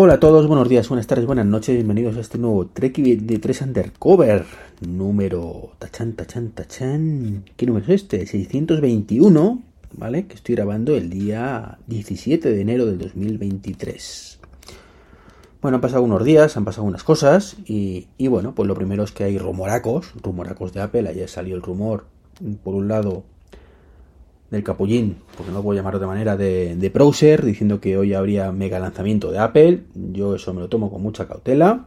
Hola a todos, buenos días, buenas tardes, buenas noches, bienvenidos a este nuevo Trek de 3 Undercover, número tachan, tachan, tachan, ¿qué número es este? 621, ¿vale? Que estoy grabando el día 17 de enero del 2023. Bueno, han pasado unos días, han pasado unas cosas y, y bueno, pues lo primero es que hay rumoracos, rumoracos de Apple, ayer salió el rumor, por un lado, del capullín, porque no lo puedo llamar de otra manera, de, de Browser, diciendo que hoy habría mega lanzamiento de Apple. Yo eso me lo tomo con mucha cautela.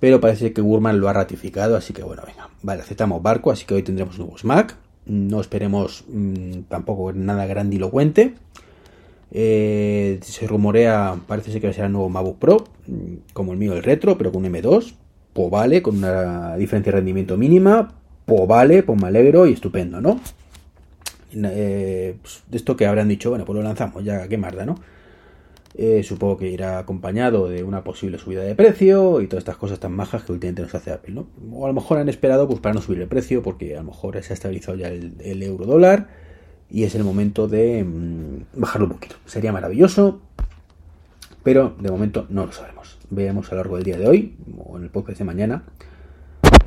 Pero parece que Gurman lo ha ratificado, así que bueno, venga, vale, aceptamos barco, así que hoy tendremos nuevos Mac. No esperemos mmm, tampoco nada grandilocuente. Eh, se rumorea, parece ser que será el nuevo MacBook Pro, como el mío el retro, pero con un M2. Pues vale, con una diferencia de rendimiento mínima. Pues vale, pues me alegro y estupendo, ¿no? Eh, pues, de esto que habrán dicho, bueno, pues lo lanzamos, ya qué marda, ¿no? Eh, supongo que irá acompañado de una posible subida de precio y todas estas cosas tan majas que últimamente nos hace Apple, ¿no? O a lo mejor han esperado pues para no subir el precio porque a lo mejor se ha estabilizado ya el, euro dólar y es el momento de mmm, bajarlo un poquito. Sería maravilloso, pero de momento no lo sabemos. Veamos a lo largo del día de hoy o en el podcast de mañana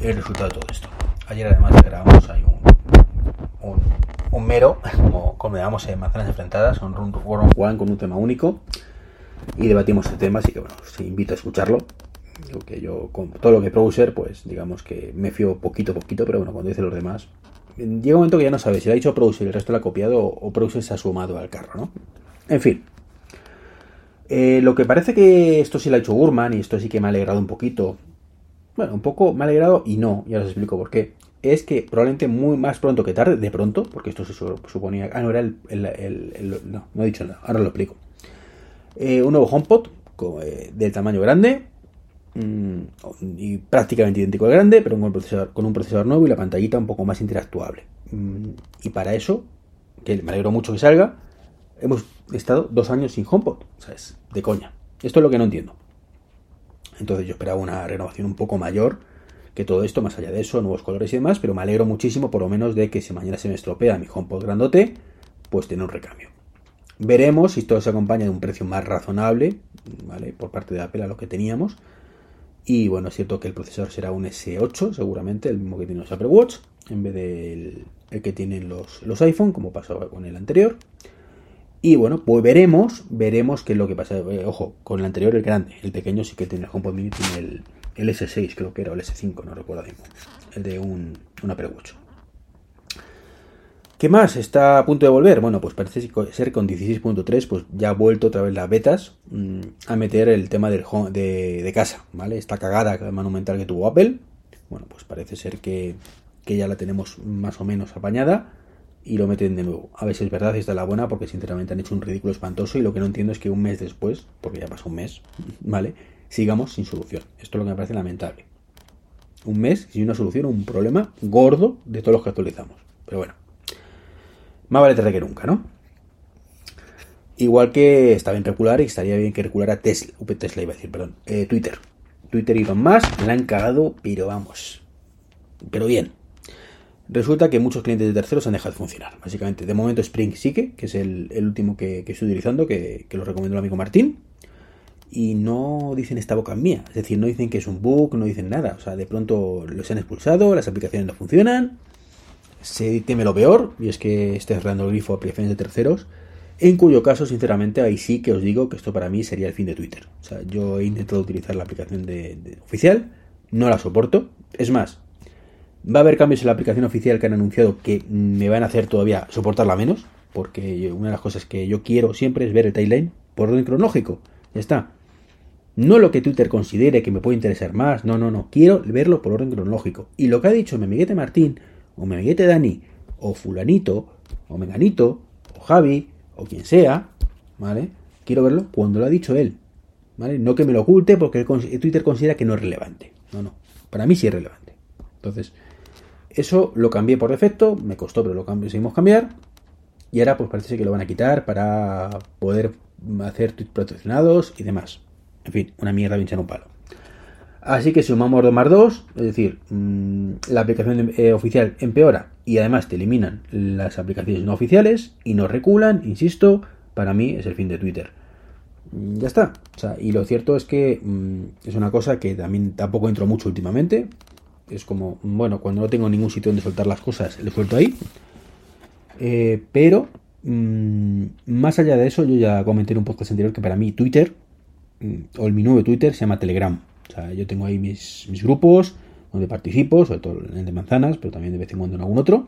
el resultado de todo esto. Ayer además grabamos ahí un, un mero, como, como llamamos en Manzanas Enfrentadas, un run one one con un tema único y debatimos el tema, así que bueno, os invito a escucharlo. Lo que yo, con todo lo que Browser, pues digamos que me fío poquito a poquito, pero bueno, cuando dice los demás, llega un momento que ya no sabes si lo ha dicho y el resto lo ha copiado o Browser se ha sumado al carro, ¿no? En fin. Eh, lo que parece que esto sí lo ha hecho Gurman y esto sí que me ha alegrado un poquito. Bueno, un poco me ha alegrado y no, ya os explico por qué es que probablemente muy más pronto que tarde, de pronto, porque esto se suponía. Ah, no, era el. no, no he dicho nada, ahora lo explico. Eh, un nuevo HomePod eh, de tamaño grande mmm, y prácticamente idéntico al grande, pero con un, procesador, con un procesador nuevo y la pantallita un poco más interactuable. Mm, y para eso, que me alegro mucho que salga, hemos estado dos años sin HomePod, o sea, es de coña. Esto es lo que no entiendo. Entonces yo esperaba una renovación un poco mayor que todo esto, más allá de eso, nuevos colores y demás, pero me alegro muchísimo por lo menos de que si mañana se me estropea mi HomePod grandote, pues tiene un recambio. Veremos si todo se acompaña de un precio más razonable, ¿vale? Por parte de Apple a lo que teníamos. Y bueno, es cierto que el procesador será un S8, seguramente, el mismo que tiene los Apple Watch, en vez del el que tienen los, los iPhone, como pasó con el anterior. Y bueno, pues veremos, veremos qué es lo que pasa. Eh, ojo, con el anterior el grande, el pequeño sí que tiene el HomePod mini, tiene el, el S6 creo que era, o el S5, no recuerdo el de un, un. ¿Qué más? ¿Está a punto de volver? Bueno, pues parece ser con 16.3, pues ya ha vuelto otra vez las betas mmm, a meter el tema del de, casa, ¿vale? Esta cagada monumental que tuvo Apple, bueno, pues parece ser que, que, ya la tenemos más o menos apañada y lo meten de nuevo. A si es verdad, si está la buena, porque sinceramente han hecho un ridículo espantoso y lo que no entiendo es que un mes después, porque ya pasó un mes, ¿vale? Sigamos sin solución. Esto es lo que me parece lamentable. Un mes sin una solución a un problema gordo de todos los que actualizamos. Pero bueno, más vale tarde que nunca, ¿no? Igual que está bien recular y estaría bien que reculara Tesla, Tesla iba a decir, perdón, eh, Twitter. Twitter y más, la han cagado, pero vamos. Pero bien. Resulta que muchos clientes de terceros han dejado de funcionar. Básicamente, de momento Spring sigue, que es el, último que, estoy utilizando, que, lo recomendó el amigo Martín y no dicen esta boca mía. Es decir, no dicen que es un bug, no dicen nada. O sea, de pronto los han expulsado, las aplicaciones no funcionan. Se teme lo peor, y es que esté cerrando el grifo a aplicaciones de terceros. En cuyo caso, sinceramente, ahí sí que os digo que esto para mí sería el fin de Twitter. O sea, yo he intentado utilizar la aplicación de, de oficial, no la soporto. Es más, va a haber cambios en la aplicación oficial que han anunciado que me van a hacer todavía soportarla menos, porque una de las cosas que yo quiero siempre es ver el timeline por orden cronológico. Ya está. No lo que Twitter considere que me puede interesar más, no, no, no. Quiero verlo por orden cronológico. Y lo que ha dicho mi Martín, o mi Dani, o Fulanito, o Menganito, o Javi, o quien sea, ¿vale? Quiero verlo cuando lo ha dicho él, ¿vale? No que me lo oculte porque Twitter considera que no es relevante. No, no. Para mí sí es relevante. Entonces, eso lo cambié por defecto, me costó, pero lo conseguimos cambiar. Y ahora pues parece que lo van a quitar para poder hacer tweets proteccionados y demás. En fin, una mierda pinchar un palo. Así que sumamos 2 más 2, es decir, mmm, la aplicación eh, oficial empeora y además te eliminan las aplicaciones no oficiales y no reculan, insisto, para mí es el fin de Twitter. mm, ya está. O sea, y lo cierto es que mm, es una cosa que también tampoco entro mucho últimamente. Es como, bueno, cuando no tengo ningún sitio donde soltar las cosas, le suelto ahí. Eh, pero, mm, más allá de eso, yo ya comenté en un podcast anterior que para mí Twitter, o el mi nuevo Twitter, se llama Telegram. O sea, yo tengo ahí mis, mis grupos donde participo, sobre todo en el de manzanas, pero también de vez en cuando en algún otro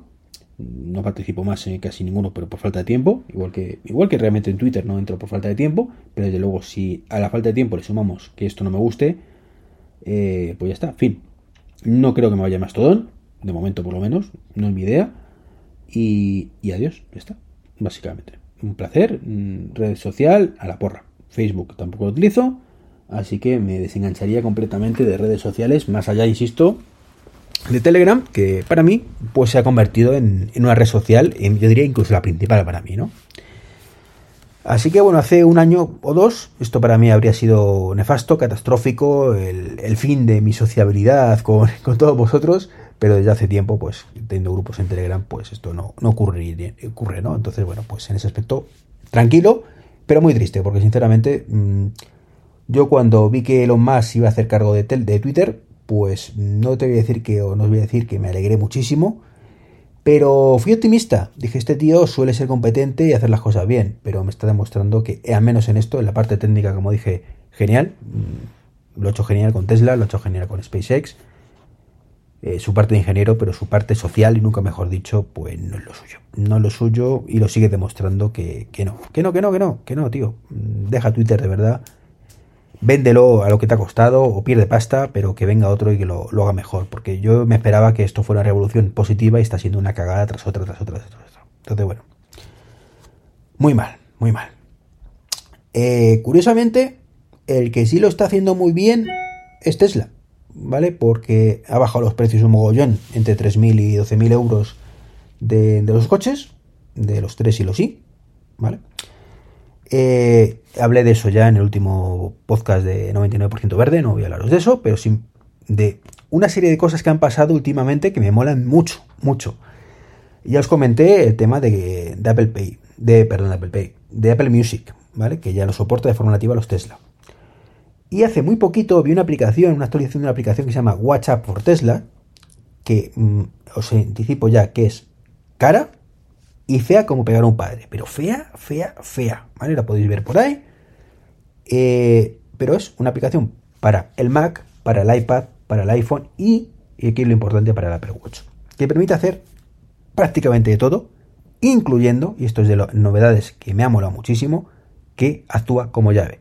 no participo más en casi ninguno, pero por falta de tiempo, igual que, igual que realmente en Twitter no entro por falta de tiempo, pero desde luego si a la falta de tiempo le sumamos que esto no me guste, eh, pues ya está, fin. No creo que me vaya Mastodon, de momento por lo menos, no es mi idea, y, y adiós, ya está, básicamente. Un placer, mm, red social a la porra. Facebook tampoco lo utilizo, así que me desengancharía completamente de redes sociales, más allá, insisto, de Telegram, que para mí pues se ha convertido en, una red social, yo diría incluso la principal para mí, ¿no? Así que bueno, hace un año o dos, esto para mí habría sido nefasto, catastrófico, el, fin de mi sociabilidad con, todos vosotros, pero desde hace tiempo, pues teniendo grupos en Telegram, pues esto no, no ocurre, ¿no? Entonces, bueno, pues en ese aspecto, tranquilo, pero muy triste, porque sinceramente, mm, yo cuando vi que Elon Musk iba a hacer cargo de, Twitter, pues no te voy a decir que, o no os voy a decir que me alegré muchísimo, pero fui optimista. Dije, este tío suele ser competente y hacer las cosas bien, pero me está demostrando que, al menos en esto, en la parte técnica, como dije, genial. Mm, lo he hecho genial con Tesla, lo he hecho genial con SpaceX. Eh, su parte de ingeniero, pero su parte social, y nunca mejor dicho, pues no es lo suyo. No es lo suyo y lo sigue demostrando que, que no. Que no, que no, que no, que no, tío. Mm, deja Twitter de verdad véndelo a lo que te ha costado o pierde pasta, pero que venga otro y que lo, haga mejor. Porque yo me esperaba que esto fuera una revolución positiva y está siendo una cagada tras otra, tras otra, tras otra. Entonces, bueno. Muy mal, muy mal. Eh, curiosamente, el que sí lo está haciendo muy bien es Tesla, ¿vale? Porque ha bajado los precios un mogollón, entre 3.000 y 12.000 euros de, de los coches, de los 3 y los I, ¿vale? Eh, hablé de eso ya en el último podcast de 99% verde, no voy a hablaros de eso, pero sí de una serie de cosas que han pasado últimamente que me molan mucho, mucho. Ya os comenté el tema de, Apple Pay, de, perdón, de Apple Pay, de Apple Music, ¿vale? Que ya lo soporta de forma nativa los Tesla. Y hace muy poquito vi una aplicación, una actualización de una aplicación que se llama WhatsApp por Tesla, que mm, os anticipo ya que es cara, y fea como pegar a un padre. Pero fea, fea, fea. ¿Vale? La podéis ver por ahí. Eh, pero es una aplicación para el Mac, para el iPad, para el iPhone y, y aquí es lo importante, para el Apple Watch. Que permite hacer prácticamente de todo, incluyendo, y esto es de las novedades que me ha molado muchísimo, que actúa como llave.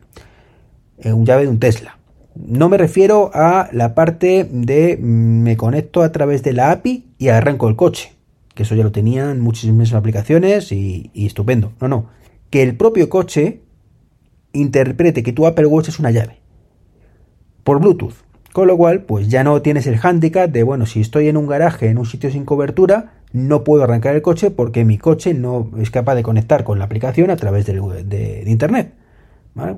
Un llave de un Tesla. No me refiero a la parte de mm, me conecto a través de la API y arranco el coche que eso ya lo tenían muchísimas aplicaciones y, estupendo. No, no. Que el propio coche interprete que tu Apple Watch es una llave. Por Bluetooth. Con lo cual, pues ya no tienes el handicap de, bueno, si estoy en un garaje, en un sitio sin cobertura, no puedo arrancar el coche porque mi coche no es capaz de conectar con la aplicación a través de, de Internet.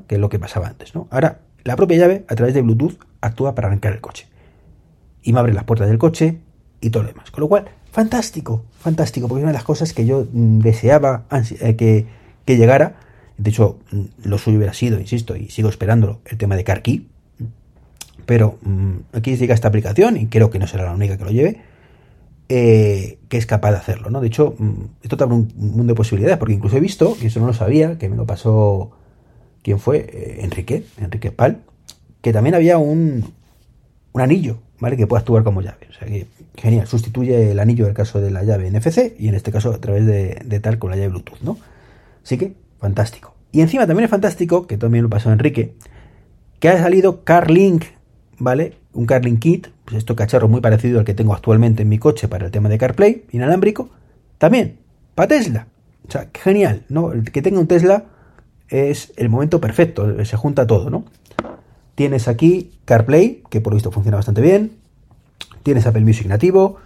Que es lo que pasaba antes, ¿no? Ahora, la propia llave, a través de Bluetooth, actúa para arrancar el coche. Y me abre las puertas del coche y todo lo demás. Con lo cual, fantástico, fantástico, porque es una de las cosas que yo mm, deseaba eh, que, llegara. De hecho, mm, lo suyo hubiera sido, insisto, y sigo esperándolo, el tema de CarKey. Pero mm, aquí llega esta aplicación, y creo que no será la única que lo lleve, eh, que es capaz de hacerlo, ¿no? De hecho, esto te abre un mundo de posibilidades, porque incluso he visto, y eso no lo sabía, que me lo pasó, ¿quién fue? Eh, Enrique, Enrique Pal, que también había un, un anillo, ¿vale? Que pueda actuar como llave. O sea que Genial, sustituye el anillo del caso de la llave NFC y en este caso a través de, tal con la llave Bluetooth, ¿no? Así que, fantástico. Y encima también es fantástico, que también lo pasó Enrique, que ha salido CarLink, ¿vale? Un CarLink Kit, pues esto cacharro muy parecido al que tengo actualmente en mi coche para el tema de CarPlay, inalámbrico, también para Tesla. O sea, genial, ¿no? El que tenga un Tesla es el momento perfecto, se junta todo, ¿no? Tienes aquí CarPlay, que por lo visto funciona bastante bien, Tienes Apple Music nativo,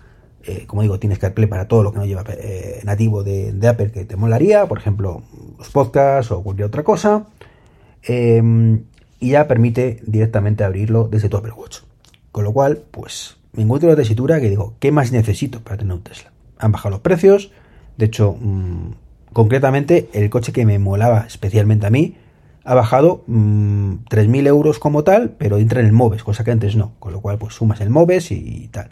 eh, como digo, tienes CarPlay para todo lo que no lleva eh, nativo de, Apple que te molaría, por ejemplo, los podcasts o cualquier otra cosa. Em, y ya permite directamente abrirlo desde tu Apple Watch. Con lo cual, pues me encuentro en la tesitura que digo, ¿qué más necesito para tener un Tesla? Han bajado los precios, de hecho, mm, concretamente el coche que me molaba especialmente a mí, ha bajado 3.000 mm, euros como tal, pero entra en el MOVES, cosa que antes no, con lo cual pues sumas el MOVES y, tal.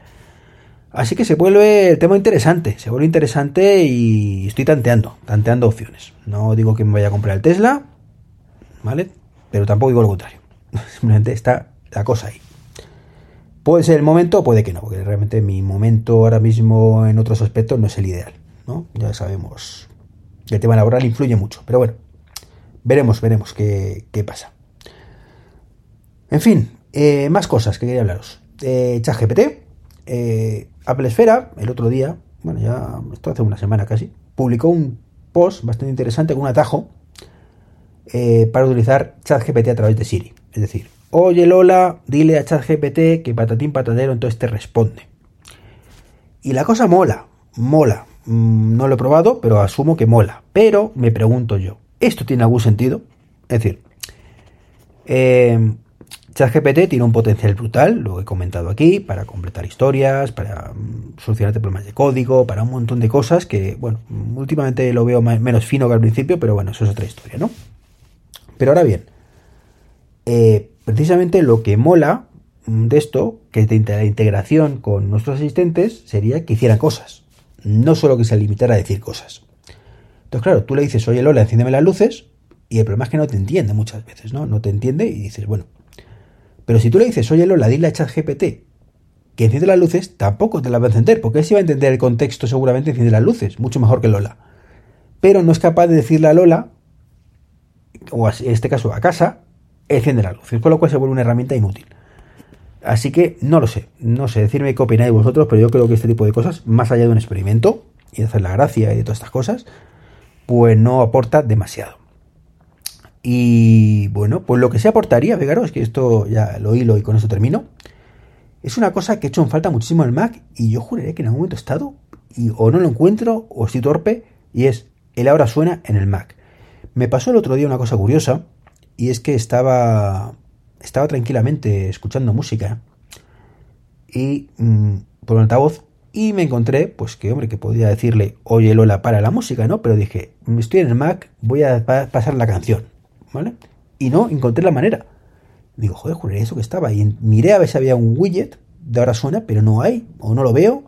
Así que se vuelve el tema interesante, se vuelve interesante y estoy tanteando, tanteando opciones. No digo que me vaya a comprar el Tesla, ¿vale? Pero tampoco digo lo contrario. Simplemente está la cosa ahí. Puede ser el momento, puede que no, porque realmente mi momento ahora mismo en otros aspectos no es el ideal, ¿no? Ya sabemos el tema laboral influye mucho, pero bueno, veremos, veremos qué, pasa. En fin, eh, más cosas que quería hablaros. Eh, ChatGPT, eh, Apple Esfera, el otro día, bueno, ya esto hace una semana casi, publicó un post bastante interesante con un atajo para utilizar ChatGPT a través de Siri. Es decir, oye Lola, dile a ChatGPT que patatín patadero, entonces te responde. Y la cosa mola, mola. Mm, no lo he probado, pero asumo que mola. Pero me pregunto yo, ¿esto tiene algún sentido? Es decir, eh, ChatGPT tiene un potencial brutal, lo he comentado aquí, para completar historias, para mm, solucionarte problemas de código, para un montón de cosas que, bueno, últimamente lo veo menos fino que al principio, pero bueno, eso es otra historia, ¿no? Pero ahora bien, eh, precisamente lo que mola mm, de esto, que es de la integración con nuestros asistentes, sería que hicieran cosas. No solo que se limitara a decir cosas. Entonces, claro, tú le dices, oye Lola, enciéndeme las luces, y el problema es que no te entiende muchas veces, ¿no? No te entiende y dices, bueno. Pero si tú le dices, oye Lola, dile a ChatGPT que enciende las luces, tampoco te la va a encender, porque él sí va a entender el contexto, seguramente enciende las luces, mucho mejor que Lola. Pero no es capaz de decirle a Lola o en este caso a casa, enciende la luz, con lo cual se vuelve una herramienta inútil. Así que no lo sé, no sé decirme qué opináis vosotros, pero yo creo que este tipo de cosas, más allá de un experimento y de hacer la gracia y de todas estas cosas, pues no aporta demasiado. Y bueno, pues lo que se aportaría, fijaros que esto ya lo hilo y con eso termino, es una cosa que he hecho en falta muchísimo en el Mac y yo juraré que en algún momento he estado y o no lo encuentro o estoy torpe y es el ahora suena en el Mac. Me pasó el otro día una cosa curiosa y es que estaba estaba tranquilamente escuchando música y mm, por un altavoz y me encontré pues que hombre que podía decirle oye Lola para la música no pero dije estoy en el Mac voy a pasar la canción vale y no encontré la manera. Digo joder juré eso que estaba y miré a ver si había un widget de ahora suena pero no hay o no lo veo.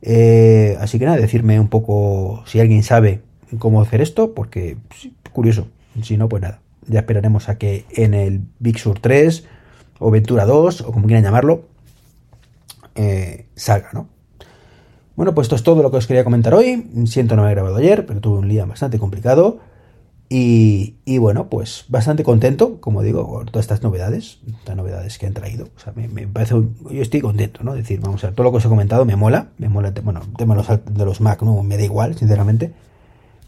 Eh, así que nada decirme un poco si alguien sabe cómo hacer esto porque curioso. Si no, pues nada. Ya esperaremos a que en el Big Sur 3 o Ventura 2 o como quieran llamarlo eh, salga, ¿no? Bueno, pues esto es todo lo que os quería comentar hoy. Siento no haber grabado ayer, pero tuve un día bastante complicado. Y, bueno, pues bastante contento, como digo, con todas estas novedades, estas novedades que han traído. O sea, me, parece, yo estoy contento, ¿no? Es decir, vamos a ver, todo lo que os he comentado me mola, me mola, bueno, el tema de los, de los Mac, ¿no? Me da igual, sinceramente.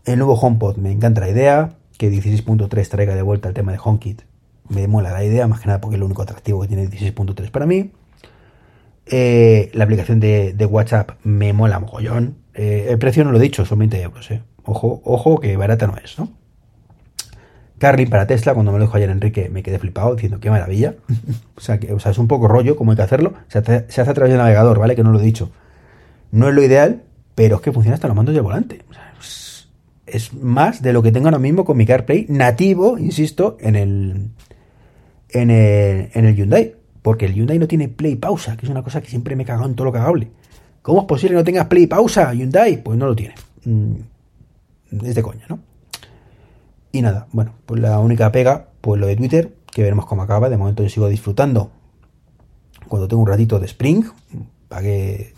El nuevo HomePod, me encanta la idea. Que 16.3 traiga de vuelta el tema de HomeKit. Me mola la idea, más que nada porque es lo único atractivo que tiene 16.3 para mí. Eh, la aplicación de, WhatsApp me mola mogollón. Eh, el precio no lo he dicho, son 20 euros. Eh. Ojo, ojo, que barata no es, ¿no? Carly para Tesla, cuando me lo dijo ayer Enrique, me quedé flipado diciendo qué maravilla. o, sea, que, o sea, es un poco rollo como hay que hacerlo. Se hace, se hace a través del navegador, ¿vale? Que no lo he dicho. No es lo ideal, pero es que funciona hasta los mandos del volante. O sea, es más de lo que tengo ahora mismo con mi CarPlay nativo, insisto, en el, en el, en el Hyundai. Porque el Hyundai no tiene play pausa, que es una cosa que siempre me he en todo lo cagable. ¿Cómo es posible que no tengas play pausa, Hyundai? Pues no lo tiene. Mm, es de coña, ¿no? Y nada, bueno, pues la única pega, pues lo de Twitter, que veremos cómo acaba. De momento yo sigo disfrutando cuando tengo un ratito de Spring. Pagué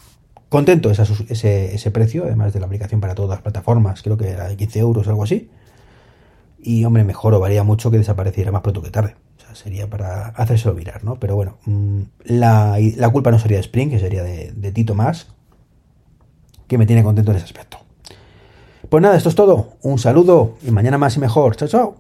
Contento ese, ese, precio, además de la aplicación para todas las plataformas, creo que era de 15 euros o algo así. Y hombre, mejor o varía mucho que desapareciera más pronto que tarde. O sea, sería para hacérselo mirar, ¿no? Pero bueno, mm, la, la culpa no sería de Spring, que sería de, de Tito más, que me tiene contento en ese aspecto. Pues nada, esto es todo. Un saludo y mañana más y mejor. Chao, chao.